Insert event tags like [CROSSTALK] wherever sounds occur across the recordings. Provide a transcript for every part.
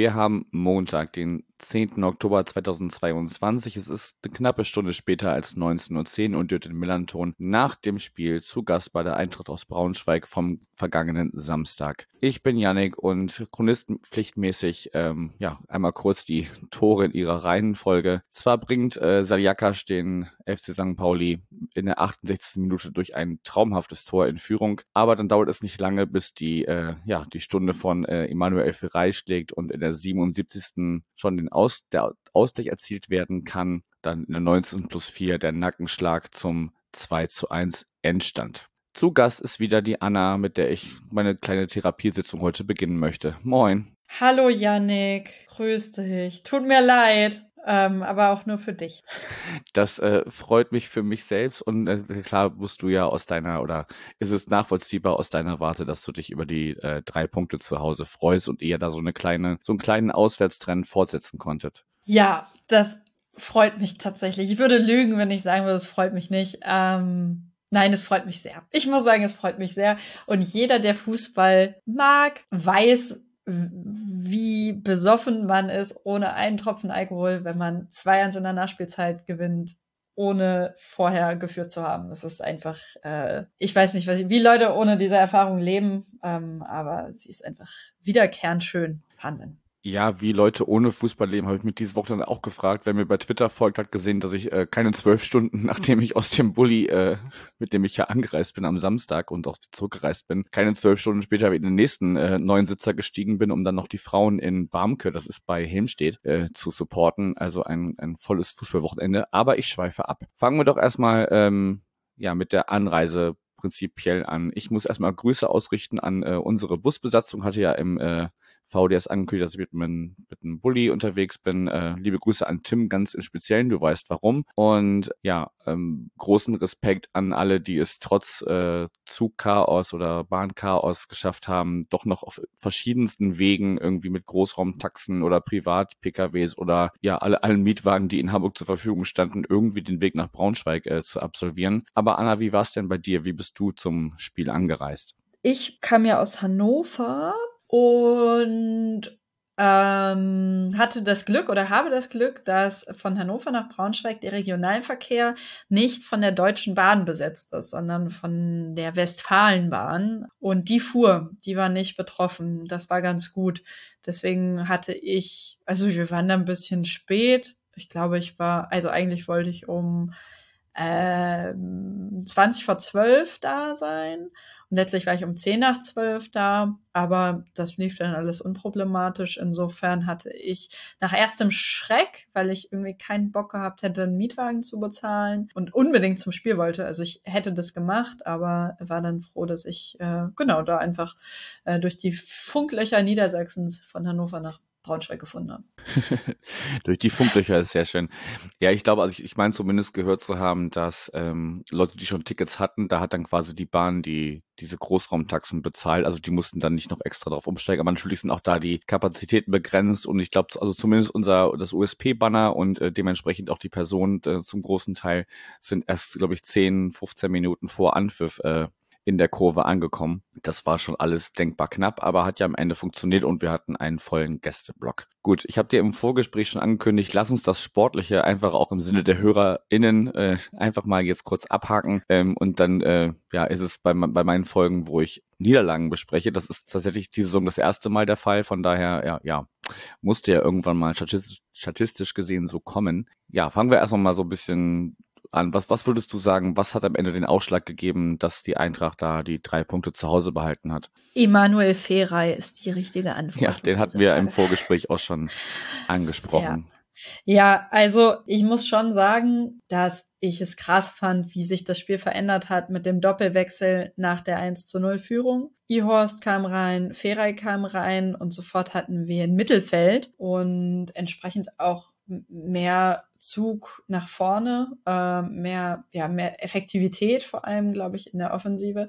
wir haben Montag, den 10. Oktober 2022. Es ist eine knappe Stunde später als 19.10 Uhr und Jürgen Millanton nach dem Spiel zu Gast bei der Eintracht aus Braunschweig vom vergangenen Samstag. Ich bin Yannick und chronistenpflichtmäßig ähm, ja, einmal kurz die Tore in ihrer Reihenfolge. Zwar bringt äh, Saljakas den FC St. Pauli in der 68. Minute durch ein traumhaftes Tor in Führung, aber dann dauert es nicht lange, bis die, äh, ja, die Stunde von äh, Emanuel Ferrei schlägt und in der 77. schon den aus, der Ausgleich erzielt werden kann. Dann in der 19. plus 4 der Nackenschlag zum 2 zu 1 Endstand. Zu Gast ist wieder die Anna, mit der ich meine kleine Therapiesitzung heute beginnen möchte. Moin. Hallo Yannick, grüß dich. Tut mir leid. Ähm, aber auch nur für dich. Das äh, freut mich für mich selbst und äh, klar musst du ja aus deiner oder ist es nachvollziehbar aus deiner Warte, dass du dich über die äh, drei Punkte zu Hause freust und ihr da so eine kleine, so einen kleinen Auswärtstrend fortsetzen konntet. Ja, das freut mich tatsächlich. Ich würde lügen, wenn ich sagen würde, es freut mich nicht. Ähm, Nein, es freut mich sehr. Ich muss sagen, es freut mich sehr. Und jeder, der Fußball mag, weiß, wie besoffen man ist ohne einen Tropfen Alkohol, wenn man 2-1 in der Nachspielzeit gewinnt, ohne vorher geführt zu haben. Das ist einfach, äh, ich weiß nicht, was, wie Leute ohne diese Erfahrung leben, ähm, aber sie ist einfach wiederkehrend schön. Wahnsinn. Ja, wie Leute ohne Fußball leben, habe ich mich diese Woche dann auch gefragt. Wer mir bei Twitter folgt, hat gesehen, dass ich äh, keine zwölf Stunden, [LAUGHS] nachdem ich aus dem Bulli, äh, mit dem ich ja angereist bin am Samstag und auch zurückgereist bin, keine zwölf Stunden später in den nächsten äh, neuen Sitzer gestiegen bin, um dann noch die Frauen in Barmke, das ist bei Helmstedt, äh, zu supporten. Also ein, ein volles Fußballwochenende. Aber ich schweife ab. Fangen wir doch erstmal ähm, ja mit der Anreise prinzipiell an. Ich muss erstmal Grüße ausrichten an äh, unsere Busbesatzung, hatte ja im äh, VDS angekündigt, dass ich mit, mit, mit einem Bulli unterwegs bin. Äh, liebe Grüße an Tim ganz im Speziellen, du weißt warum. Und ja, ähm, großen Respekt an alle, die es trotz äh, Zugchaos oder Bahnchaos geschafft haben, doch noch auf verschiedensten Wegen irgendwie mit Großraumtaxen oder Privat-PKWs oder ja, alle, allen Mietwagen, die in Hamburg zur Verfügung standen, irgendwie den Weg nach Braunschweig äh, zu absolvieren. Aber Anna, wie war es denn bei dir? Wie bist du zum Spiel angereist? Ich kam ja aus Hannover und ähm, hatte das Glück oder habe das Glück, dass von Hannover nach Braunschweig der Regionalverkehr nicht von der Deutschen Bahn besetzt ist, sondern von der Westfalenbahn. Und die fuhr, die war nicht betroffen. Das war ganz gut. Deswegen hatte ich, also wir waren da ein bisschen spät. Ich glaube, ich war, also eigentlich wollte ich um äh, 20 vor 12 da sein und letztlich war ich um 10 nach 12 da, aber das lief dann alles unproblematisch. Insofern hatte ich nach erstem Schreck, weil ich irgendwie keinen Bock gehabt hätte, einen Mietwagen zu bezahlen und unbedingt zum Spiel wollte. Also ich hätte das gemacht, aber war dann froh, dass ich äh, genau da einfach äh, durch die Funklöcher Niedersachsens von Hannover nach Braunschweig gefunden haben. [LAUGHS] Durch die Funklöcher ist sehr schön. Ja, ich glaube, also ich, ich meine zumindest gehört zu haben, dass ähm, Leute, die schon Tickets hatten, da hat dann quasi die Bahn die diese Großraumtaxen bezahlt. Also die mussten dann nicht noch extra drauf umsteigen. Aber natürlich sind auch da die Kapazitäten begrenzt und ich glaube, also zumindest unser das USP-Banner und äh, dementsprechend auch die Personen äh, zum großen Teil sind erst, glaube ich, 10, 15 Minuten vor Anpfiff äh, in der Kurve angekommen. Das war schon alles denkbar knapp, aber hat ja am Ende funktioniert und wir hatten einen vollen Gästeblock. Gut, ich habe dir im Vorgespräch schon angekündigt, lass uns das Sportliche einfach auch im Sinne der HörerInnen äh, einfach mal jetzt kurz abhaken ähm, und dann äh, ja ist es bei, bei meinen Folgen, wo ich Niederlagen bespreche. Das ist tatsächlich diese Saison das erste Mal der Fall, von daher ja, ja musste ja irgendwann mal statistisch, statistisch gesehen so kommen. Ja, fangen wir erstmal mal so ein bisschen an. Was, was würdest du sagen, was hat am Ende den Ausschlag gegeben, dass die Eintracht da die drei Punkte zu Hause behalten hat? Emanuel Ferrei ist die richtige Antwort. Ja, den hatten wir im Vorgespräch auch schon angesprochen. Ja. ja, also ich muss schon sagen, dass ich es krass fand, wie sich das Spiel verändert hat mit dem Doppelwechsel nach der 1 zu 0 Führung. Ihorst kam rein, Ferrei kam rein und sofort hatten wir ein Mittelfeld und entsprechend auch mehr Zug nach vorne, äh, mehr, ja, mehr Effektivität vor allem, glaube ich, in der Offensive.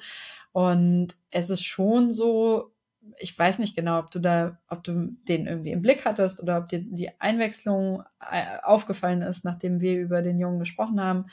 Und es ist schon so, ich weiß nicht genau, ob du da, ob du den irgendwie im Blick hattest oder ob dir die Einwechslung äh, aufgefallen ist, nachdem wir über den Jungen gesprochen haben.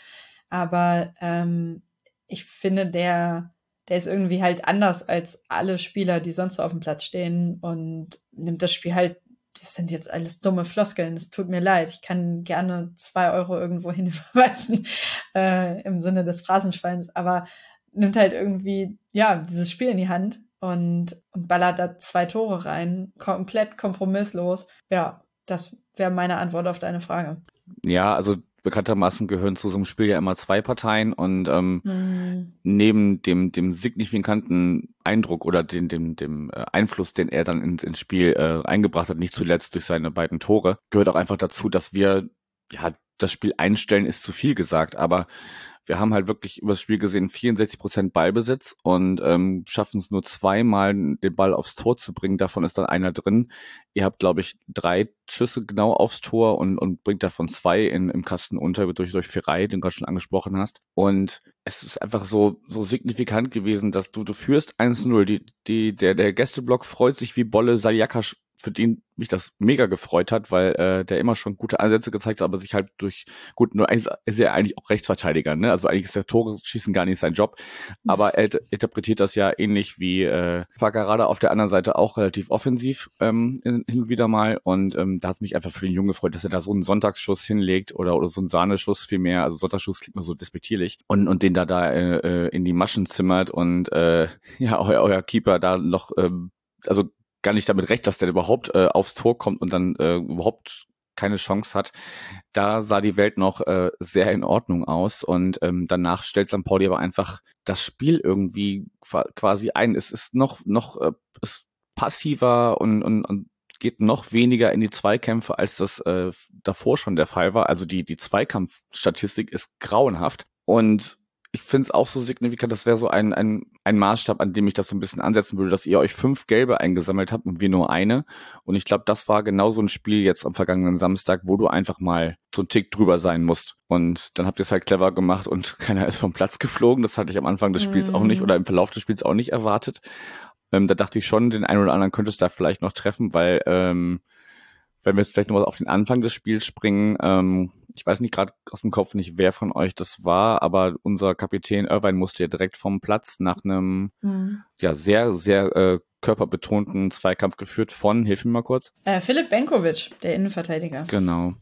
Aber ähm, ich finde, der, der ist irgendwie halt anders als alle Spieler, die sonst so auf dem Platz stehen und nimmt das Spiel halt, das sind jetzt alles dumme Floskeln, es tut mir leid, ich kann gerne zwei Euro irgendwo hin [LAUGHS] überweisen, äh, im Sinne des Phrasenschweins, aber nimmt halt irgendwie, ja, dieses Spiel in die Hand und, und ballert da zwei Tore rein, komplett kompromisslos. Ja, das wäre meine Antwort auf deine Frage. Ja, also bekanntermaßen gehören zu so einem Spiel ja immer zwei Parteien und ähm, mhm. neben dem, dem signifikanten Eindruck oder den, dem, dem äh, Einfluss, den er dann ins, ins Spiel äh, eingebracht hat, nicht zuletzt durch seine beiden Tore, gehört auch einfach dazu, dass wir ja das Spiel einstellen ist zu viel gesagt, aber wir haben halt wirklich übers Spiel gesehen 64 Prozent Ballbesitz und ähm, schaffen es nur zweimal, den Ball aufs Tor zu bringen. Davon ist dann einer drin. Ihr habt, glaube ich, drei Schüsse genau aufs Tor und, und bringt davon zwei in, im Kasten unter durch, durch Ferrei, den du gerade schon angesprochen hast. Und es ist einfach so, so signifikant gewesen, dass du, du führst 1-0. Die, die, der, der Gästeblock freut sich wie Bolle. Sayaka für den mich das mega gefreut hat, weil äh, der immer schon gute Ansätze gezeigt hat, aber sich halt durch, gut, nur ist er eigentlich auch Rechtsverteidiger, ne? Also eigentlich ist der Tore schießen gar nicht sein Job, aber er interpretiert das ja ähnlich wie äh, Fagarada auf der anderen Seite auch relativ offensiv ähm, hin und wieder mal. Und ähm, da hat mich einfach für den Jungen gefreut, dass er da so einen Sonntagsschuss hinlegt oder oder so einen Sahneschuss vielmehr, also Sonntagsschuss klingt mir so despektierlich. Und und den da da äh, in die Maschen zimmert und äh, [LAUGHS] ja euer, euer Keeper da noch äh, also gar nicht damit recht, dass der überhaupt äh, aufs Tor kommt und dann äh, überhaupt keine Chance hat. Da sah die Welt noch äh, sehr in Ordnung aus und ähm, danach stellt St. Pauli aber einfach das Spiel irgendwie quasi ein. Es ist noch noch äh, ist passiver und, und, und geht noch weniger in die Zweikämpfe, als das äh, davor schon der Fall war. Also die die Zweikampfstatistik ist grauenhaft und ich finde es auch so signifikant, das wäre so ein, ein, ein Maßstab, an dem ich das so ein bisschen ansetzen würde, dass ihr euch fünf Gelbe eingesammelt habt und wir nur eine. Und ich glaube, das war genau so ein Spiel jetzt am vergangenen Samstag, wo du einfach mal so ein Tick drüber sein musst. Und dann habt ihr es halt clever gemacht und [LAUGHS] keiner ist vom Platz geflogen. Das hatte ich am Anfang des Spiels mhm. auch nicht mhm. oder im Verlauf des Spiels auch nicht erwartet. Ähm, da dachte ich schon, den einen oder anderen könntest du da vielleicht noch treffen, weil ähm, wenn wir jetzt vielleicht nochmal auf den Anfang des Spiels springen, ähm, ich weiß nicht gerade aus dem Kopf nicht, wer von euch das war, aber unser Kapitän Irvine musste ja direkt vom Platz nach einem mhm. ja sehr, sehr äh, körperbetonten Zweikampf geführt von, hilf mir mal kurz. Äh, Philipp Benkovic, der Innenverteidiger. Genau.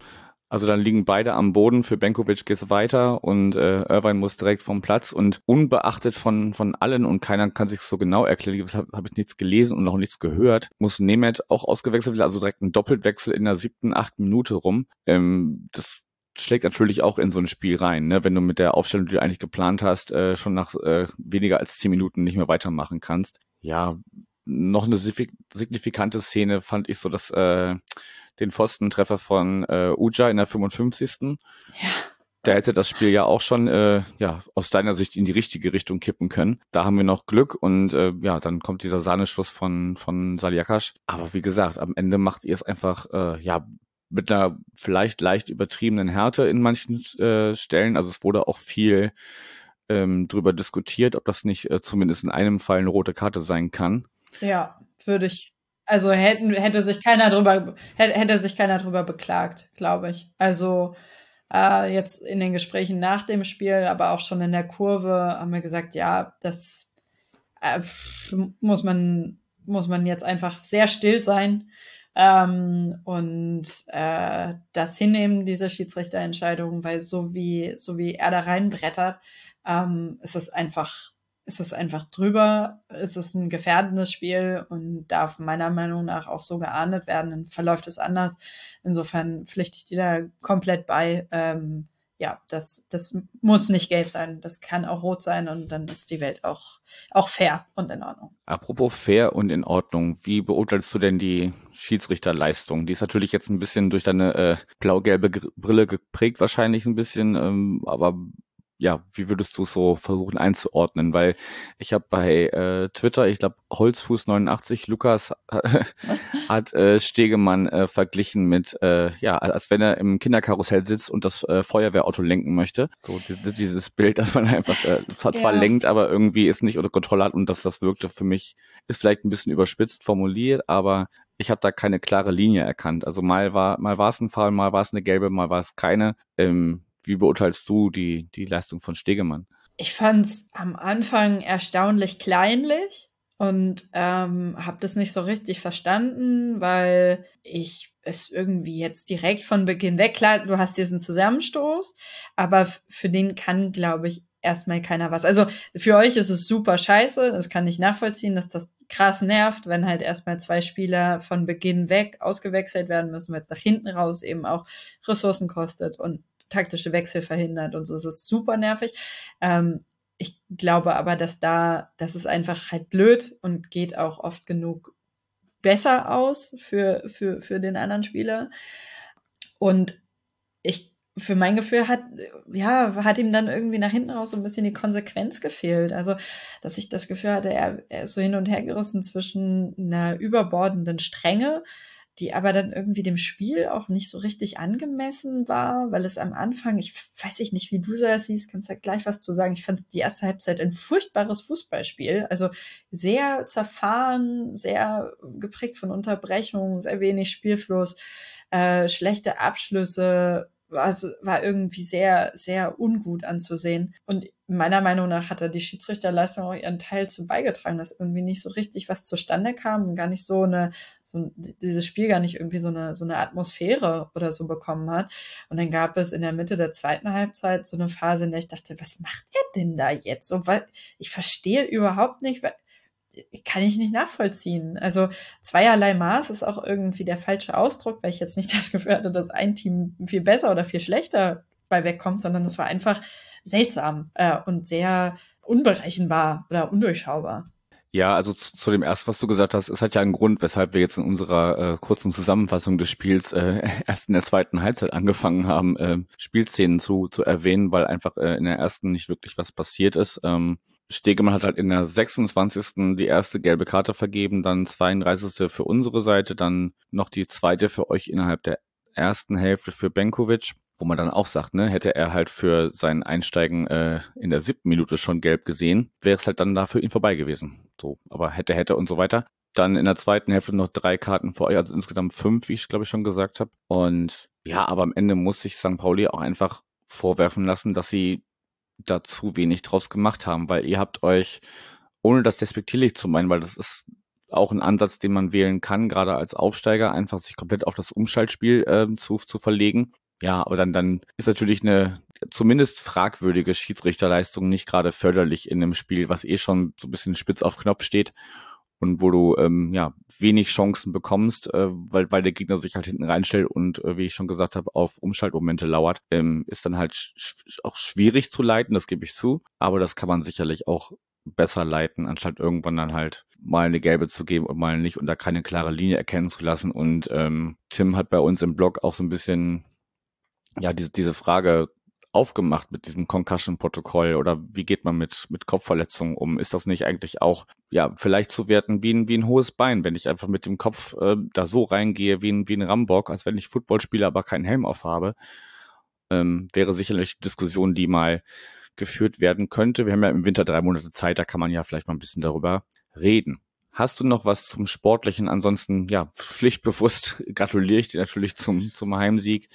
Also dann liegen beide am Boden. Für Benkovic geht's weiter und äh, Irvine muss direkt vom Platz und unbeachtet von von allen und keiner kann sich so genau erklären. Habe hab ich nichts gelesen und noch nichts gehört. Muss Nemeth auch ausgewechselt werden, also direkt ein Doppelwechsel in der siebten, achten Minute rum. Ähm, das schlägt natürlich auch in so ein Spiel rein, ne? wenn du mit der Aufstellung, die du eigentlich geplant hast, äh, schon nach äh, weniger als zehn Minuten nicht mehr weitermachen kannst. Ja, noch eine signifikante Szene fand ich so, dass äh, den Pfostentreffer von äh, Uja in der 55. Ja. Da hätte das Spiel ja auch schon äh, ja aus deiner Sicht in die richtige Richtung kippen können. Da haben wir noch Glück und äh, ja, dann kommt dieser Sahneschuss von von Saliakas. Aber wie gesagt, am Ende macht ihr es einfach äh, ja mit einer vielleicht leicht übertriebenen Härte in manchen äh, Stellen. Also es wurde auch viel ähm, drüber diskutiert, ob das nicht äh, zumindest in einem Fall eine rote Karte sein kann. Ja, würde ich also hätten, hätte sich keiner drüber, hätte, hätte sich keiner drüber beklagt, glaube ich. Also äh, jetzt in den Gesprächen nach dem Spiel, aber auch schon in der Kurve haben wir gesagt, ja, das äh, muss man, muss man jetzt einfach sehr still sein ähm, und äh, das hinnehmen, diese Schiedsrichterentscheidung, weil so wie, so wie er da reinbrettert, ähm, ist es einfach ist es einfach drüber, ist es ein gefährdendes Spiel und darf meiner Meinung nach auch so geahndet werden, dann verläuft es anders. Insofern pflichte ich dir da komplett bei. Ähm, ja, das, das muss nicht gelb sein, das kann auch rot sein und dann ist die Welt auch, auch fair und in Ordnung. Apropos fair und in Ordnung, wie beurteilst du denn die Schiedsrichterleistung? Die ist natürlich jetzt ein bisschen durch deine äh, blau-gelbe Brille geprägt, wahrscheinlich ein bisschen, ähm, aber ja, wie würdest du es so versuchen einzuordnen? Weil ich habe bei äh, Twitter, ich glaube, Holzfuß89, Lukas [LAUGHS] hat äh, Stegemann äh, verglichen mit, äh, ja, als wenn er im Kinderkarussell sitzt und das äh, Feuerwehrauto lenken möchte. So dieses Bild, dass man [LAUGHS] einfach äh, zwar, ja. zwar lenkt, aber irgendwie ist nicht unter Kontrolle hat und dass das wirkte für mich, ist vielleicht ein bisschen überspitzt formuliert, aber ich habe da keine klare Linie erkannt. Also mal war mal war es ein Fall, mal war es eine gelbe, mal war es keine. Ähm, wie beurteilst du die, die Leistung von Stegemann? Ich fand es am Anfang erstaunlich kleinlich und ähm, habe das nicht so richtig verstanden, weil ich es irgendwie jetzt direkt von Beginn weg, klar, du hast diesen Zusammenstoß, aber für den kann, glaube ich, erstmal keiner was. Also für euch ist es super scheiße, das kann ich nachvollziehen, dass das krass nervt, wenn halt erstmal zwei Spieler von Beginn weg ausgewechselt werden müssen, weil es nach hinten raus eben auch Ressourcen kostet und taktische Wechsel verhindert und so. Es ist super nervig. Ähm, ich glaube aber, dass da, das ist einfach halt blöd und geht auch oft genug besser aus für, für, für den anderen Spieler. Und ich, für mein Gefühl hat, ja, hat ihm dann irgendwie nach hinten raus so ein bisschen die Konsequenz gefehlt. Also, dass ich das Gefühl hatte, er, er ist so hin und her gerissen zwischen einer überbordenden Strenge, die aber dann irgendwie dem Spiel auch nicht so richtig angemessen war, weil es am Anfang, ich weiß nicht, wie du das siehst, kannst ja gleich was zu sagen. Ich fand die erste Halbzeit ein furchtbares Fußballspiel, also sehr zerfahren, sehr geprägt von Unterbrechungen, sehr wenig Spielfluss, äh, schlechte Abschlüsse, also war irgendwie sehr, sehr ungut anzusehen. Und meiner Meinung nach hat da die Schiedsrichterleistung auch ihren Teil zu beigetragen, dass irgendwie nicht so richtig was zustande kam und gar nicht so eine, so dieses Spiel gar nicht irgendwie so eine, so eine Atmosphäre oder so bekommen hat. Und dann gab es in der Mitte der zweiten Halbzeit so eine Phase, in der ich dachte, was macht er denn da jetzt? So, weil ich verstehe überhaupt nicht, kann ich nicht nachvollziehen. Also zweierlei Maß ist auch irgendwie der falsche Ausdruck, weil ich jetzt nicht [LAUGHS] das Gefühl hatte, dass ein Team viel besser oder viel schlechter bei wegkommt, sondern es war einfach seltsam äh, und sehr unberechenbar oder undurchschaubar. Ja, also zu, zu, dem ersten, was du gesagt hast, es hat ja einen Grund, weshalb wir jetzt in unserer äh, kurzen Zusammenfassung des Spiels äh, [LAUGHS] erst in der zweiten Halbzeit angefangen haben, äh, Spielszenen zu, zu erwähnen, weil einfach äh, in der ersten nicht wirklich was passiert ist. Ähm, Stegemann hat halt in der 26. die erste gelbe Karte vergeben, dann 32. für unsere Seite, dann noch die zweite für euch innerhalb der ersten Hälfte für Benkovic, wo man dann auch sagt, ne, hätte er halt für sein Einsteigen äh, in der siebten Minute schon gelb gesehen, wäre es halt dann da für ihn vorbei gewesen. So, aber hätte, hätte und so weiter. Dann in der zweiten Hälfte noch drei Karten für euch, also insgesamt fünf, wie ich glaube ich schon gesagt habe. Und ja, aber am Ende muss sich St. Pauli auch einfach vorwerfen lassen, dass sie da zu wenig draus gemacht haben, weil ihr habt euch, ohne das despektierlich zu meinen, weil das ist auch ein Ansatz, den man wählen kann, gerade als Aufsteiger, einfach sich komplett auf das Umschaltspiel äh, zu, zu verlegen. Ja, aber dann, dann ist natürlich eine zumindest fragwürdige Schiedsrichterleistung nicht gerade förderlich in einem Spiel, was eh schon so ein bisschen spitz auf Knopf steht und wo du ähm, ja wenig Chancen bekommst, äh, weil weil der Gegner sich halt hinten reinstellt und äh, wie ich schon gesagt habe auf Umschaltmomente lauert, ähm, ist dann halt sch auch schwierig zu leiten, das gebe ich zu, aber das kann man sicherlich auch besser leiten, anstatt irgendwann dann halt mal eine gelbe zu geben und mal nicht und da keine klare Linie erkennen zu lassen. Und ähm, Tim hat bei uns im Blog auch so ein bisschen ja diese diese Frage aufgemacht mit diesem Concussion-Protokoll oder wie geht man mit, mit Kopfverletzungen um? Ist das nicht eigentlich auch, ja, vielleicht zu werten wie ein, wie ein hohes Bein, wenn ich einfach mit dem Kopf äh, da so reingehe wie ein, wie ein Rambock, als wenn ich Football spiele, aber keinen Helm aufhabe? Ähm, wäre sicherlich eine Diskussion, die mal geführt werden könnte. Wir haben ja im Winter drei Monate Zeit, da kann man ja vielleicht mal ein bisschen darüber reden. Hast du noch was zum Sportlichen? Ansonsten, ja, [LAUGHS] pflichtbewusst gratuliere ich dir natürlich zum, zum Heimsieg.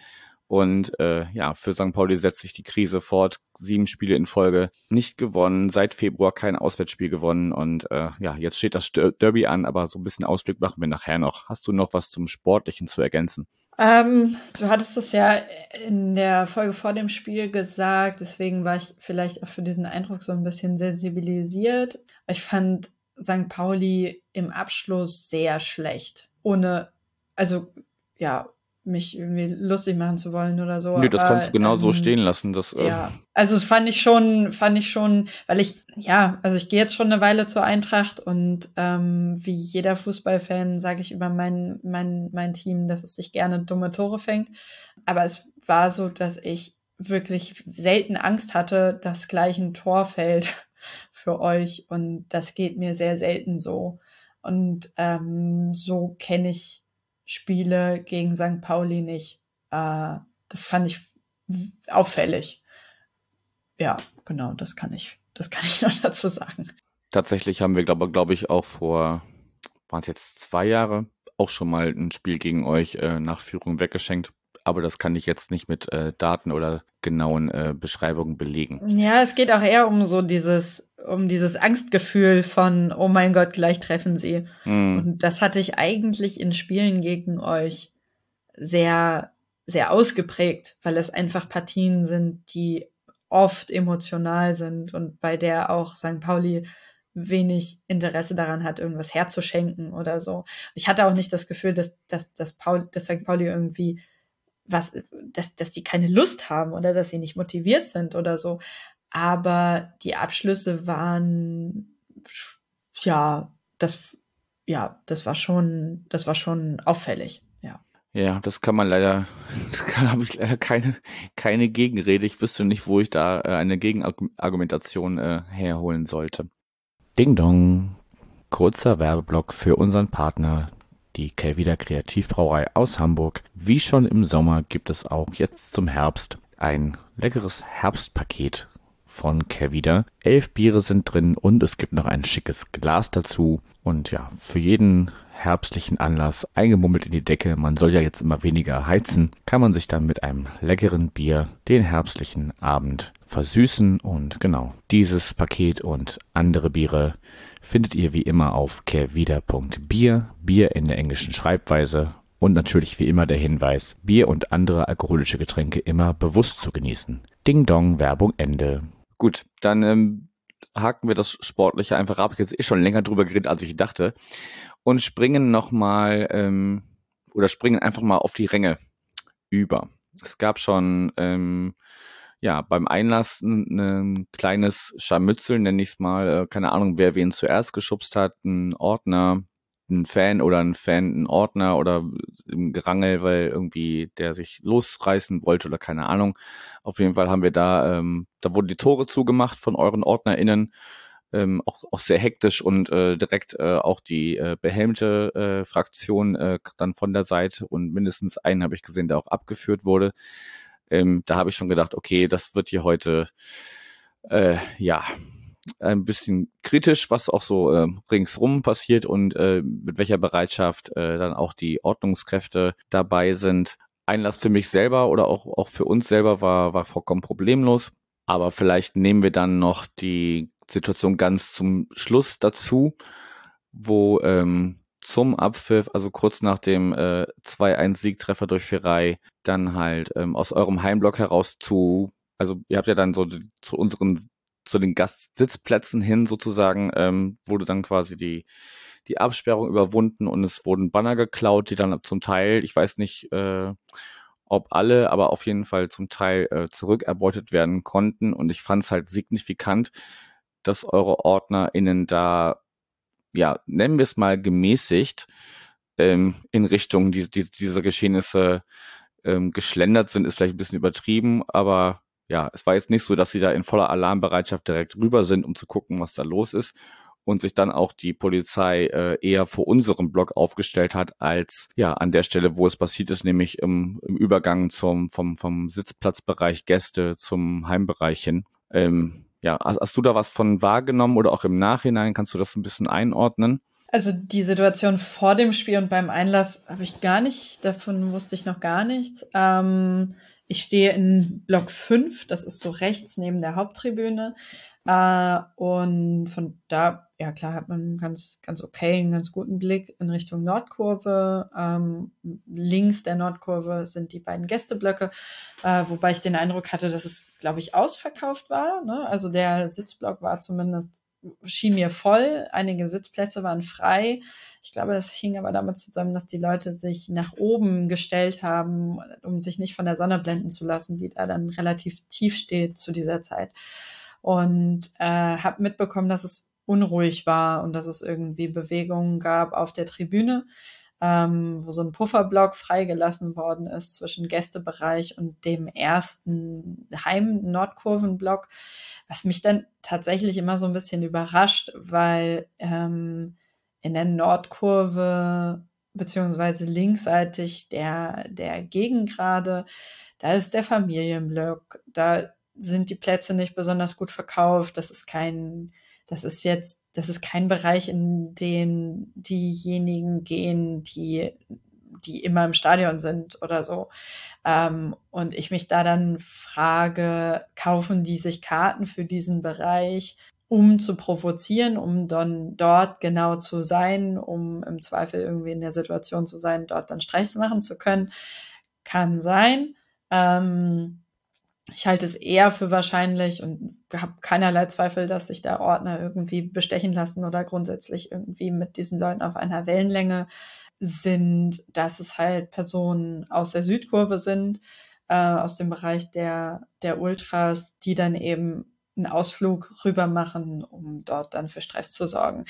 Und äh, ja, für St. Pauli setzt sich die Krise fort. Sieben Spiele in Folge nicht gewonnen, seit Februar kein Auswärtsspiel gewonnen. Und äh, ja, jetzt steht das Derby an, aber so ein bisschen Ausblick machen wir nachher noch. Hast du noch was zum Sportlichen zu ergänzen? Ähm, du hattest es ja in der Folge vor dem Spiel gesagt, deswegen war ich vielleicht auch für diesen Eindruck so ein bisschen sensibilisiert. Ich fand St. Pauli im Abschluss sehr schlecht. Ohne, also ja, mich irgendwie lustig machen zu wollen oder so. Nee, das kannst du genau ähm, so stehen lassen. Das, äh ja, also das fand ich schon, fand ich schon, weil ich, ja, also ich gehe jetzt schon eine Weile zur Eintracht und ähm, wie jeder Fußballfan sage ich über mein, mein, mein Team, dass es sich gerne dumme Tore fängt. Aber es war so, dass ich wirklich selten Angst hatte, dass gleich ein Tor fällt [LAUGHS] für euch. Und das geht mir sehr selten so. Und ähm, so kenne ich Spiele gegen St. Pauli nicht. Äh, das fand ich auffällig. Ja, genau, das kann ich, das kann ich [LAUGHS] noch dazu sagen. Tatsächlich haben wir, glaube glaub ich, auch vor, waren es jetzt zwei Jahre, auch schon mal ein Spiel gegen euch äh, nach Führung weggeschenkt aber das kann ich jetzt nicht mit äh, Daten oder genauen äh, Beschreibungen belegen. Ja, es geht auch eher um so dieses, um dieses Angstgefühl von, oh mein Gott, gleich treffen sie. Mm. Und das hatte ich eigentlich in Spielen gegen euch sehr, sehr ausgeprägt, weil es einfach Partien sind, die oft emotional sind und bei der auch St. Pauli wenig Interesse daran hat, irgendwas herzuschenken oder so. Ich hatte auch nicht das Gefühl, dass, dass, dass, Paul, dass St. Pauli irgendwie was, dass, dass die keine Lust haben oder dass sie nicht motiviert sind oder so. Aber die Abschlüsse waren, ja, das, ja, das war schon, das war schon auffällig, ja. Das kann man leider, [LAUGHS] da habe ich leider keine, keine Gegenrede. Ich wüsste nicht, wo ich da äh, eine Gegenargumentation äh, herholen sollte. Ding Dong. Kurzer Werbeblock für unseren Partner, die Kelvider Kreativbrauerei aus Hamburg. Wie schon im Sommer gibt es auch jetzt zum Herbst ein leckeres Herbstpaket von Kelvider. Elf Biere sind drin und es gibt noch ein schickes Glas dazu. Und ja, für jeden herbstlichen Anlass eingemummelt in die Decke, man soll ja jetzt immer weniger heizen, kann man sich dann mit einem leckeren Bier den herbstlichen Abend versüßen. Und genau, dieses Paket und andere Biere findet ihr wie immer auf kehrwieder.bier, Bier in der englischen Schreibweise und natürlich wie immer der Hinweis, Bier und andere alkoholische Getränke immer bewusst zu genießen. Ding Dong, Werbung Ende. Gut, dann ähm, haken wir das Sportliche einfach ab. Ich habe jetzt eh schon länger drüber geredet, als ich dachte. Und springen nochmal, ähm, oder springen einfach mal auf die Ränge über. Es gab schon ähm, ja, beim Einlass ein, ein kleines Scharmützel, nenne ich es mal. Äh, keine Ahnung, wer wen zuerst geschubst hat. Ein Ordner, ein Fan oder ein Fan, ein Ordner oder im Gerangel, weil irgendwie der sich losreißen wollte oder keine Ahnung. Auf jeden Fall haben wir da, ähm, da wurden die Tore zugemacht von euren OrdnerInnen. Ähm, auch, auch sehr hektisch und äh, direkt äh, auch die äh, behelmte äh, Fraktion äh, dann von der Seite und mindestens einen habe ich gesehen, der auch abgeführt wurde. Ähm, da habe ich schon gedacht, okay, das wird hier heute äh, ja ein bisschen kritisch, was auch so äh, ringsrum passiert und äh, mit welcher Bereitschaft äh, dann auch die Ordnungskräfte dabei sind. Einlass für mich selber oder auch, auch für uns selber war, war vollkommen problemlos. Aber vielleicht nehmen wir dann noch die Situation ganz zum Schluss dazu, wo ähm, zum Abpfiff, also kurz nach dem äh, 2-1-Siegtreffer durch Ferrei, dann halt ähm, aus eurem Heimblock heraus zu, also ihr habt ja dann so zu unseren, zu den Gastsitzplätzen hin sozusagen, ähm, wurde dann quasi die, die Absperrung überwunden und es wurden Banner geklaut, die dann zum Teil, ich weiß nicht, äh, ob alle, aber auf jeden Fall zum Teil äh, zurückerbeutet werden konnten. Und ich fand es halt signifikant, dass eure OrdnerInnen da ja, nennen wir es mal gemäßigt, ähm, in Richtung die, die, dieser Geschehnisse ähm, geschlendert sind, ist vielleicht ein bisschen übertrieben, aber ja, es war jetzt nicht so, dass sie da in voller Alarmbereitschaft direkt rüber sind, um zu gucken, was da los ist und sich dann auch die Polizei äh, eher vor unserem Block aufgestellt hat, als ja an der Stelle, wo es passiert ist, nämlich im, im Übergang zum vom, vom Sitzplatzbereich Gäste zum Heimbereich hin. Ähm, ja, hast, hast du da was von wahrgenommen oder auch im Nachhinein? Kannst du das ein bisschen einordnen? Also die Situation vor dem Spiel und beim Einlass habe ich gar nicht, davon wusste ich noch gar nichts. Ähm, ich stehe in Block 5, das ist so rechts neben der Haupttribüne. Äh, und von da, ja klar, hat man ganz, ganz okay, einen ganz guten Blick in Richtung Nordkurve. Ähm, links der Nordkurve sind die beiden Gästeblöcke, äh, wobei ich den Eindruck hatte, dass es, glaube ich, ausverkauft war. Ne? Also der Sitzblock war zumindest schien mir voll. Einige Sitzplätze waren frei. Ich glaube, das hing aber damit zusammen, dass die Leute sich nach oben gestellt haben, um sich nicht von der Sonne blenden zu lassen, die da dann relativ tief steht zu dieser Zeit und äh, habe mitbekommen, dass es unruhig war und dass es irgendwie Bewegungen gab auf der Tribüne. ähm, wo so ein Pufferblock freigelassen worden ist zwischen Gästebereich und dem ersten Heim-Nordkurvenblock, was mich dann tatsächlich immer so ein bisschen überrascht, weil ähm, in der Nordkurve beziehungsweise linksseitig der, der Gegengrade, da ist der Familienblock, da sind die Plätze nicht besonders gut verkauft, das ist kein, das ist jetzt, das ist kein Bereich, in den diejenigen gehen, die, die immer im Stadion sind oder so. Ähm, und ich mich da dann frage, kaufen die sich Karten für diesen Bereich? um zu provozieren, um dann dort genau zu sein, um im Zweifel irgendwie in der Situation zu sein, dort dann Streich machen zu können. Kann sein. Ähm, ich halte es eher für wahrscheinlich und habe keinerlei Zweifel, dass sich der Ordner irgendwie bestechen lassen oder grundsätzlich irgendwie mit diesen Leuten auf einer Wellenlänge sind, dass es halt Personen aus der Südkurve sind, äh, aus dem Bereich der, der Ultras, die dann eben einen Ausflug rüber machen, um dort dann für Stress zu sorgen.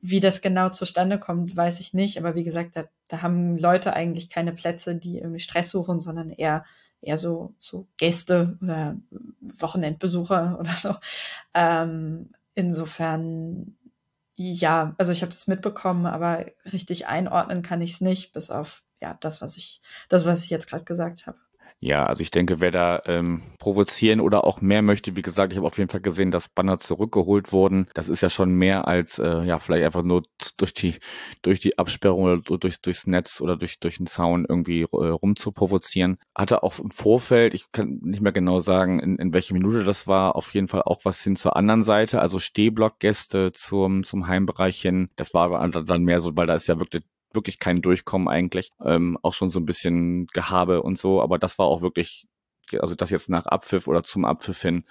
Wie das genau zustande kommt, weiß ich nicht. Aber wie gesagt, da, da haben Leute eigentlich keine Plätze, die irgendwie Stress suchen, sondern eher eher so, so Gäste oder Wochenendbesucher [LAUGHS] oder so. Ähm, insofern, ja, also ich habe das mitbekommen, aber richtig einordnen kann ich es nicht, bis auf ja das, was ich, das, was ich jetzt gerade gesagt habe. Ja, also ich denke, wer da ähm, provozieren oder auch mehr möchte, wie gesagt, ich habe auf jeden Fall gesehen, dass Banner zurückgeholt wurden. Das ist ja schon mehr als äh, ja vielleicht einfach nur durch die durch die Absperrung oder durch durchs Netz oder durch durch den Zaun irgendwie äh, rum zu provozieren. Hatte auch im Vorfeld, ich kann nicht mehr genau sagen, in, in welche Minute das war, auf jeden Fall auch was hin zur anderen Seite, also Stehblockgäste zum zum Heimbereich hin. Das war dann mehr so, weil da ist ja wirklich wirklich kein Durchkommen eigentlich. Ähm, auch schon so ein bisschen Gehabe und so, aber das war auch wirklich, also das jetzt nach Abpfiff oder zum Abpfiff hin,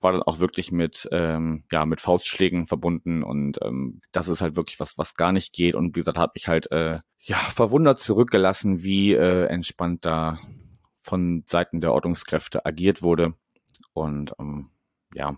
war dann auch wirklich mit, ähm, ja, mit Faustschlägen verbunden und ähm, das ist halt wirklich was, was gar nicht geht. Und wie gesagt, hat mich halt äh, ja verwundert zurückgelassen, wie äh, entspannt da von Seiten der Ordnungskräfte agiert wurde. Und ähm, ja,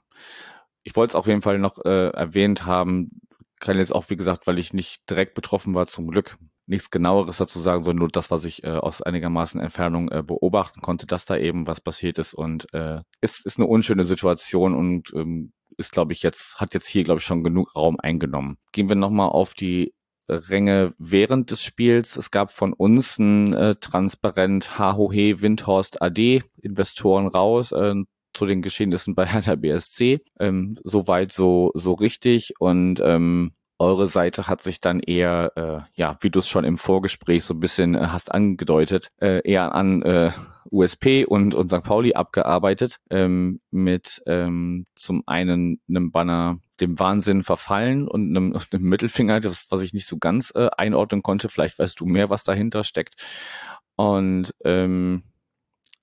ich wollte es auf jeden Fall noch äh, erwähnt haben, kann jetzt auch, wie gesagt, weil ich nicht direkt betroffen war, zum Glück nichts genaueres dazu sagen, sondern nur das, was ich äh, aus einigermaßen Entfernung äh, beobachten konnte, dass da eben was passiert ist und äh, ist, ist eine unschöne Situation und ähm, ist, glaube ich, jetzt, hat jetzt hier, glaube ich, schon genug Raum eingenommen. Gehen wir nochmal auf die Ränge während des Spiels. Es gab von uns ein äh, Transparent Hahohe Windhorst AD, Investoren raus, äh, zu den Geschehnissen bei Hertha BSC. Ähm, Soweit so, so richtig und ähm, eure Seite hat sich dann eher, äh, ja, wie du es schon im Vorgespräch so ein bisschen äh, hast angedeutet, äh, eher an äh, USP und, und St. Pauli abgearbeitet, ähm, mit ähm, zum einen einem Banner dem Wahnsinn verfallen und einem, einem [LAUGHS] Mittelfinger, das, was ich nicht so ganz äh, einordnen konnte. Vielleicht weißt du mehr, was dahinter steckt. Und ähm,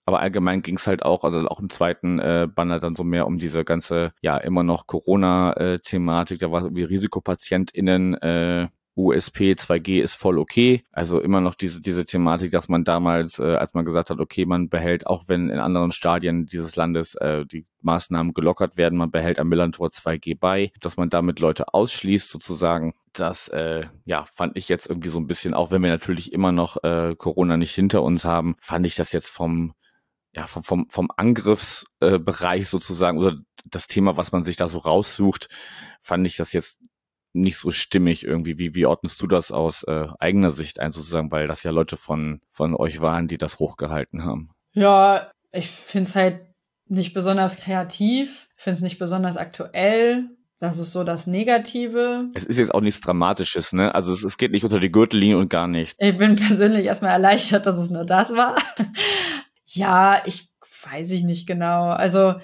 aber allgemein ging es halt auch, also auch im zweiten äh, Banner dann so mehr um diese ganze, ja, immer noch Corona-Thematik. Da war so wie RisikopatientInnen, äh, USP 2G ist voll okay. Also immer noch diese, diese Thematik, dass man damals, äh, als man gesagt hat, okay, man behält, auch wenn in anderen Stadien dieses Landes äh, die Maßnahmen gelockert werden, man behält am Millantor 2G bei, dass man damit Leute ausschließt sozusagen. Das, äh, ja, fand ich jetzt irgendwie so ein bisschen, auch wenn wir natürlich immer noch äh, Corona nicht hinter uns haben, fand ich das jetzt vom ja, vom, vom, vom Angriffsbereich äh, sozusagen oder das Thema, was man sich da so raussucht, fand ich das jetzt nicht so stimmig irgendwie. Wie, wie ordnest du das aus äh, eigener Sicht ein, sozusagen, weil das ja Leute von, von euch waren, die das hochgehalten haben? Ja, ich finde es halt nicht besonders kreativ, finde es nicht besonders aktuell. Das ist so das Negative. Es ist jetzt auch nichts Dramatisches, ne? Also es, es geht nicht unter die Gürtellinie und gar nicht. Ich bin persönlich erstmal erleichtert, dass es nur das war. Ja, ich weiß ich nicht genau. Also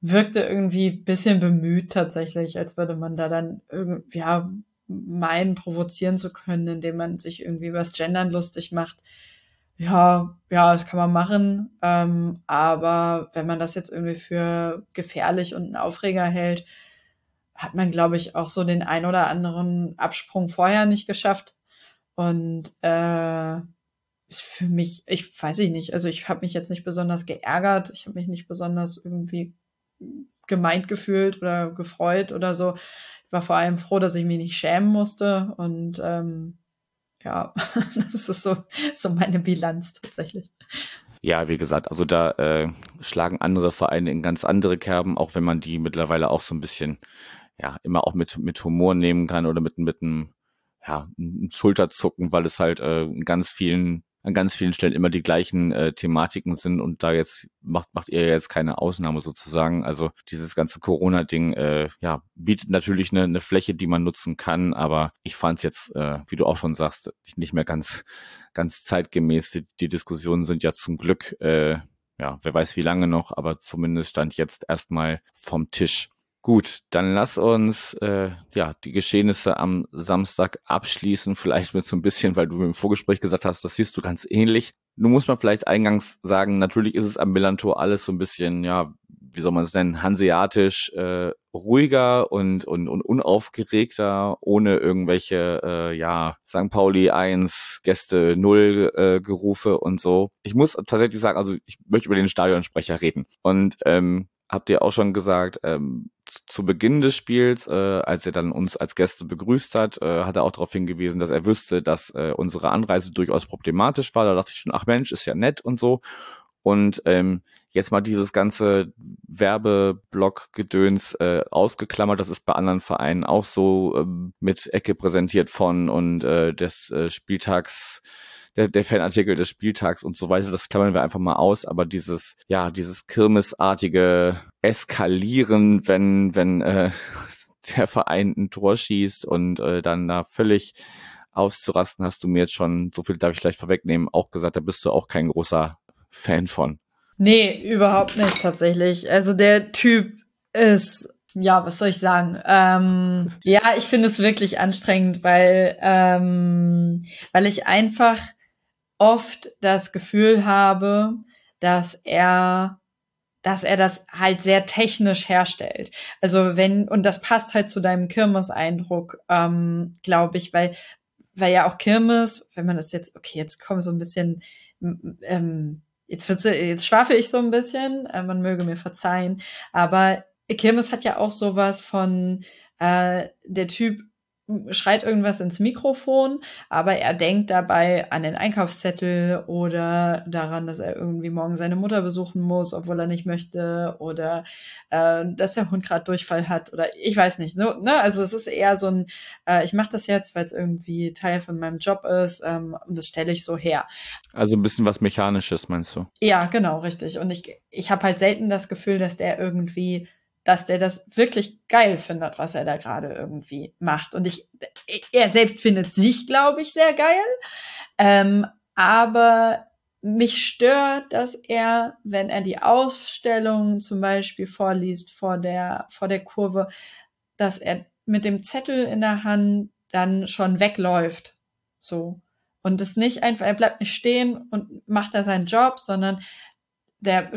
wirkte irgendwie bisschen bemüht tatsächlich, als würde man da dann irgendwie, ja, meinen, provozieren zu können, indem man sich irgendwie über das Gendern lustig macht. Ja, ja, das kann man machen. Ähm, aber wenn man das jetzt irgendwie für gefährlich und einen Aufreger hält, hat man, glaube ich, auch so den ein oder anderen Absprung vorher nicht geschafft. Und äh, ist für mich, ich weiß ich nicht, also ich habe mich jetzt nicht besonders geärgert, ich habe mich nicht besonders irgendwie gemeint gefühlt oder gefreut oder so. Ich war vor allem froh, dass ich mich nicht schämen musste und ähm, ja, [LAUGHS] das ist so, so meine Bilanz tatsächlich. Ja, wie gesagt, also da äh, schlagen andere Vereine in ganz andere Kerben, auch wenn man die mittlerweile auch so ein bisschen, ja, immer auch mit, mit Humor nehmen kann oder mit, mit einem, ja, einem Schulterzucken, weil es halt äh, in ganz vielen an ganz vielen Stellen immer die gleichen äh, Thematiken sind und da jetzt macht macht ihr jetzt keine Ausnahme sozusagen. Also dieses ganze Corona-Ding, äh, ja, bietet natürlich eine, eine Fläche, die man nutzen kann, aber ich fand es jetzt, äh, wie du auch schon sagst, nicht mehr ganz ganz zeitgemäß. Die, die Diskussionen sind ja zum Glück, äh, ja, wer weiß wie lange noch, aber zumindest stand jetzt erstmal vom Tisch. Gut, dann lass uns äh, ja die Geschehnisse am Samstag abschließen, vielleicht mit so ein bisschen, weil du im Vorgespräch gesagt hast, das siehst du ganz ähnlich. Nun muss man vielleicht eingangs sagen, natürlich ist es am Millantor alles so ein bisschen, ja, wie soll man es nennen, hanseatisch äh, ruhiger und, und, und unaufgeregter, ohne irgendwelche, äh, ja, St. Pauli 1, Gäste 0 äh, Gerufe und so. Ich muss tatsächlich sagen, also ich möchte über den Stadionsprecher reden. Und ähm, habt ihr auch schon gesagt, ähm, zu Beginn des Spiels, äh, als er dann uns als Gäste begrüßt hat, äh, hat er auch darauf hingewiesen, dass er wüsste, dass äh, unsere Anreise durchaus problematisch war. Da dachte ich schon, ach Mensch, ist ja nett und so. Und ähm, jetzt mal dieses ganze Werbeblock-Gedöns äh, ausgeklammert, das ist bei anderen Vereinen auch so ähm, mit Ecke präsentiert von und äh, des äh, Spieltags der, der Fanartikel des Spieltags und so weiter, das klammern wir einfach mal aus, aber dieses, ja, dieses kirmesartige Eskalieren, wenn, wenn äh, [LAUGHS] der Verein ein Tor schießt und äh, dann da völlig auszurasten, hast du mir jetzt schon, so viel darf ich gleich vorwegnehmen, auch gesagt, da bist du auch kein großer Fan von. Nee, überhaupt nicht tatsächlich. Also der Typ ist ja, was soll ich sagen? Ähm, ja, ich finde es wirklich anstrengend, weil, ähm, weil ich einfach oft das Gefühl habe, dass er dass er das halt sehr technisch herstellt. Also wenn, und das passt halt zu deinem Kirmes-Eindruck, ähm, glaube ich, weil, weil ja auch Kirmes, wenn man das jetzt, okay, jetzt kommt so ein bisschen, ähm, jetzt wird's, jetzt schwafel ich so ein bisschen, äh, man möge mir verzeihen, aber Kirmes hat ja auch sowas von, äh, der Typ schreit irgendwas ins Mikrofon, aber er denkt dabei an den Einkaufszettel oder daran, dass er irgendwie morgen seine Mutter besuchen muss, obwohl er nicht möchte, oder äh, dass der Hund gerade Durchfall hat oder ich weiß nicht. So, ne? Also es ist eher so ein, äh, ich mache das jetzt, weil es irgendwie Teil von meinem Job ist ähm, und das stelle ich so her. Also ein bisschen was Mechanisches, meinst du? Ja, genau, richtig. Und ich, ich habe halt selten das Gefühl, dass der irgendwie dass der das wirklich geil findet, was er da gerade irgendwie macht. Und ich, er selbst findet sich, glaube ich, sehr geil. Ähm, aber mich stört, dass er, wenn er die Ausstellung zum Beispiel vorliest vor der, vor der Kurve, dass er mit dem Zettel in der Hand dann schon wegläuft. So. Und es nicht einfach, er bleibt nicht stehen und macht da seinen Job, sondern der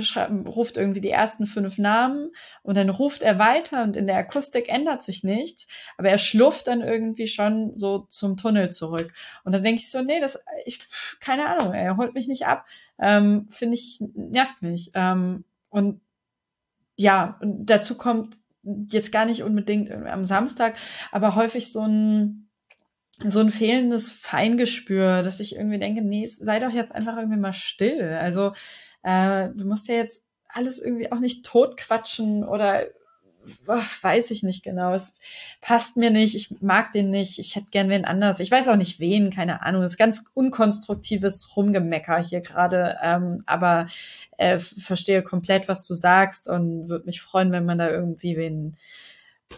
ruft irgendwie die ersten fünf Namen und dann ruft er weiter und in der Akustik ändert sich nichts, aber er schlufft dann irgendwie schon so zum Tunnel zurück. Und dann denke ich so, nee, das, ich, keine Ahnung, er holt mich nicht ab. Ähm, Finde ich, nervt mich. Ähm, und ja, und dazu kommt jetzt gar nicht unbedingt am Samstag, aber häufig so ein, so ein fehlendes Feingespür, dass ich irgendwie denke, nee, sei doch jetzt einfach irgendwie mal still. Also äh, du musst ja jetzt alles irgendwie auch nicht totquatschen oder ach, weiß ich nicht genau. Es passt mir nicht, ich mag den nicht, ich hätte gern wen anders. Ich weiß auch nicht wen, keine Ahnung. Das ist ganz unkonstruktives Rumgemecker hier gerade. Ähm, aber äh, verstehe komplett, was du sagst und würde mich freuen, wenn man da irgendwie wen,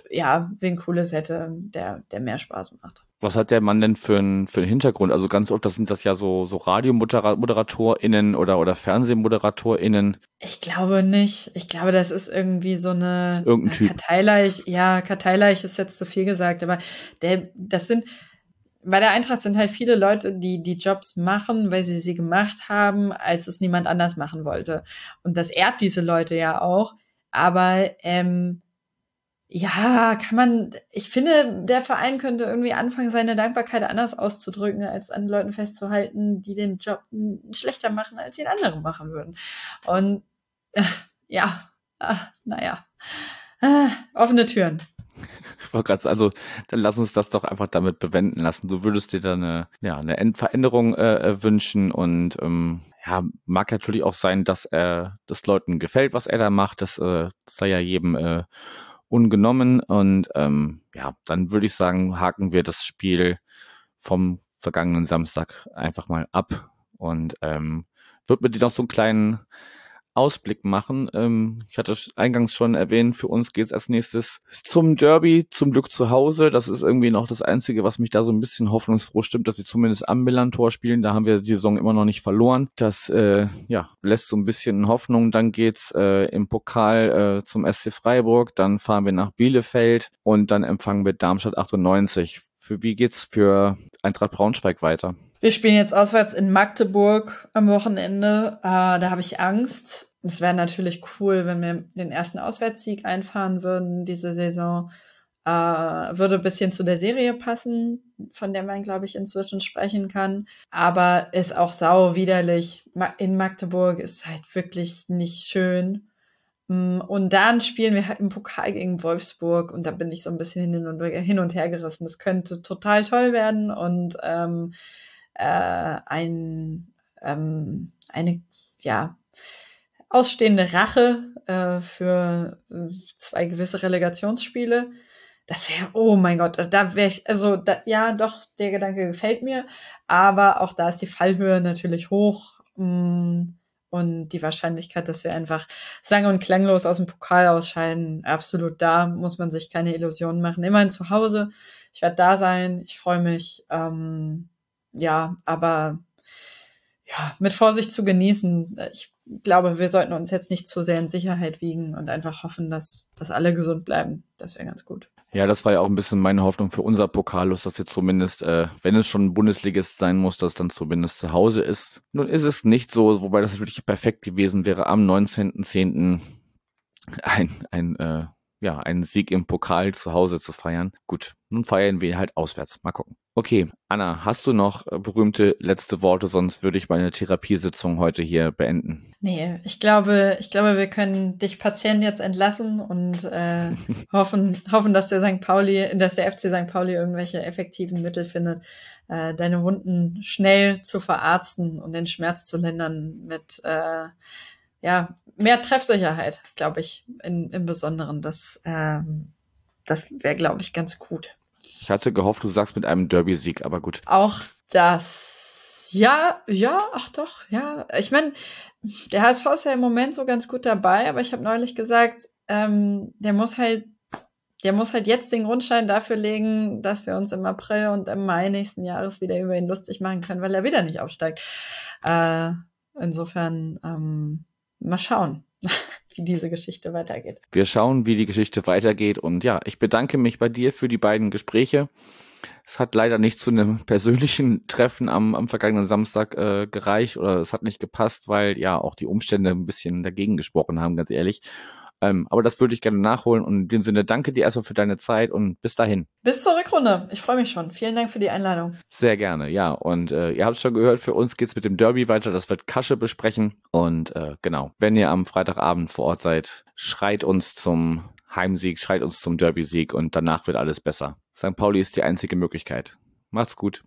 ja, wen Cooles hätte, der, der mehr Spaß macht. Was hat der Mann denn für einen für einen Hintergrund? Also ganz oft, das sind das ja so, so RadiomoderatorInnen oder, oder FernsehmoderatorInnen. Ich glaube nicht. Ich glaube, das ist irgendwie so eine Irgendein Typ. Karteileich. Ja, Karteileich ist jetzt zu viel gesagt, aber der, das sind, bei der Eintracht sind halt viele Leute, die die Jobs machen, weil sie sie gemacht haben, als es niemand anders machen wollte. Und das ehrt diese Leute ja auch. Aber ähm, ja, kann man, ich finde, der Verein könnte irgendwie anfangen, seine Dankbarkeit anders auszudrücken, als an Leuten festzuhalten, die den Job schlechter machen, als ihn andere machen würden. Und äh, ja, äh, naja, äh, offene Türen. Ich wollte gerade also dann lass uns das doch einfach damit bewenden lassen. Du würdest dir da eine, ja, eine Endveränderung äh, äh, wünschen und ähm, ja, mag natürlich auch sein, dass er das Leuten gefällt, was er da macht. Das äh, sei ja jedem äh, ungenommen. Und ähm, ja, dann würde ich sagen, haken wir das Spiel vom vergangenen Samstag einfach mal ab und ähm, wird mit dir noch so einen kleinen Ausblick machen. Ähm, ich hatte eingangs schon erwähnt, für uns geht es als nächstes zum Derby, zum Glück zu Hause. Das ist irgendwie noch das Einzige, was mich da so ein bisschen hoffnungsfroh stimmt, dass sie zumindest am Millantor spielen. Da haben wir die Saison immer noch nicht verloren. Das äh, ja, lässt so ein bisschen Hoffnung. Dann geht's äh, im Pokal äh, zum SC Freiburg, dann fahren wir nach Bielefeld und dann empfangen wir Darmstadt 98. Für wie geht's für Eintracht Braunschweig weiter? Wir spielen jetzt auswärts in Magdeburg am Wochenende. Äh, da habe ich Angst. Es wäre natürlich cool, wenn wir den ersten Auswärtssieg einfahren würden diese Saison. Äh, würde ein bisschen zu der Serie passen, von der man, glaube ich, inzwischen sprechen kann. Aber ist auch sau widerlich. In Magdeburg ist halt wirklich nicht schön. Mm, und dann spielen wir halt im Pokal gegen Wolfsburg und da bin ich so ein bisschen hin und, hin und her gerissen. Das könnte total toll werden und ähm, äh, ein, ähm, eine ja, ausstehende Rache äh, für äh, zwei gewisse Relegationsspiele. Das wäre, oh mein Gott, da wäre ich, also da, ja, doch, der Gedanke gefällt mir, aber auch da ist die Fallhöhe natürlich hoch. Mh, mm, und die Wahrscheinlichkeit, dass wir einfach sang- und klanglos aus dem Pokal ausscheiden, absolut da, muss man sich keine Illusionen machen. Immerhin zu Hause, ich werde da sein, ich freue mich. Ähm, ja, aber ja, mit Vorsicht zu genießen. Ich glaube, wir sollten uns jetzt nicht zu sehr in Sicherheit wiegen und einfach hoffen, dass, dass alle gesund bleiben. Das wäre ganz gut. Ja, das war ja auch ein bisschen meine Hoffnung für unser Pokalus, dass jetzt zumindest, äh, wenn es schon ein Bundesligist sein muss, dass dann zumindest zu Hause ist. Nun ist es nicht so, wobei das wirklich perfekt gewesen wäre, am 19.10. ein, ein äh, ja, einen Sieg im Pokal zu Hause zu feiern. Gut, nun feiern wir halt auswärts. Mal gucken. Okay, Anna, hast du noch äh, berühmte letzte Worte? Sonst würde ich meine Therapiesitzung heute hier beenden. Nee, ich glaube, ich glaube, wir können dich Patient jetzt entlassen und äh, [LAUGHS] hoffen, hoffen, dass der St. Pauli, dass der FC St. Pauli irgendwelche effektiven Mittel findet, äh, deine Wunden schnell zu verarzten und den Schmerz zu lindern mit äh, ja, mehr Treffsicherheit, glaube ich, in, im Besonderen. Das, ähm, das wäre, glaube ich, ganz gut. Ich hatte gehofft, du sagst mit einem Derby-Sieg, aber gut. Auch das, ja, ja, ach doch, ja. Ich meine, der HSV ist ja im Moment so ganz gut dabei, aber ich habe neulich gesagt, ähm, der muss halt, der muss halt jetzt den Grundstein dafür legen, dass wir uns im April und im Mai nächsten Jahres wieder über ihn lustig machen können, weil er wieder nicht aufsteigt. Äh, insofern, ähm, mal schauen, [LAUGHS] wie diese Geschichte weitergeht. Wir schauen, wie die Geschichte weitergeht. Und ja, ich bedanke mich bei dir für die beiden Gespräche. Es hat leider nicht zu einem [LAUGHS] persönlichen Treffen am, am vergangenen Samstag äh, gereicht oder es hat nicht gepasst, weil ja auch die Umstände ein bisschen dagegen gesprochen haben, ganz ehrlich. Ähm, aber das würde ich gerne nachholen und in dem Sinne danke dir erstmal für deine Zeit und bis dahin. Bis zur Rückrunde. Ich freue mich schon. Vielen Dank für die Einladung. Sehr gerne, ja. Und äh, ihr habt es schon gehört, für uns geht's mit dem Derby weiter. Das wird Kasche besprechen. Und äh, genau, wenn ihr am Freitagabend vor Ort seid, schreit uns zum Heimsieg, schreit uns zum Derby-Sieg und danach wird alles besser. St. Pauli ist die einzige Möglichkeit. Macht's gut.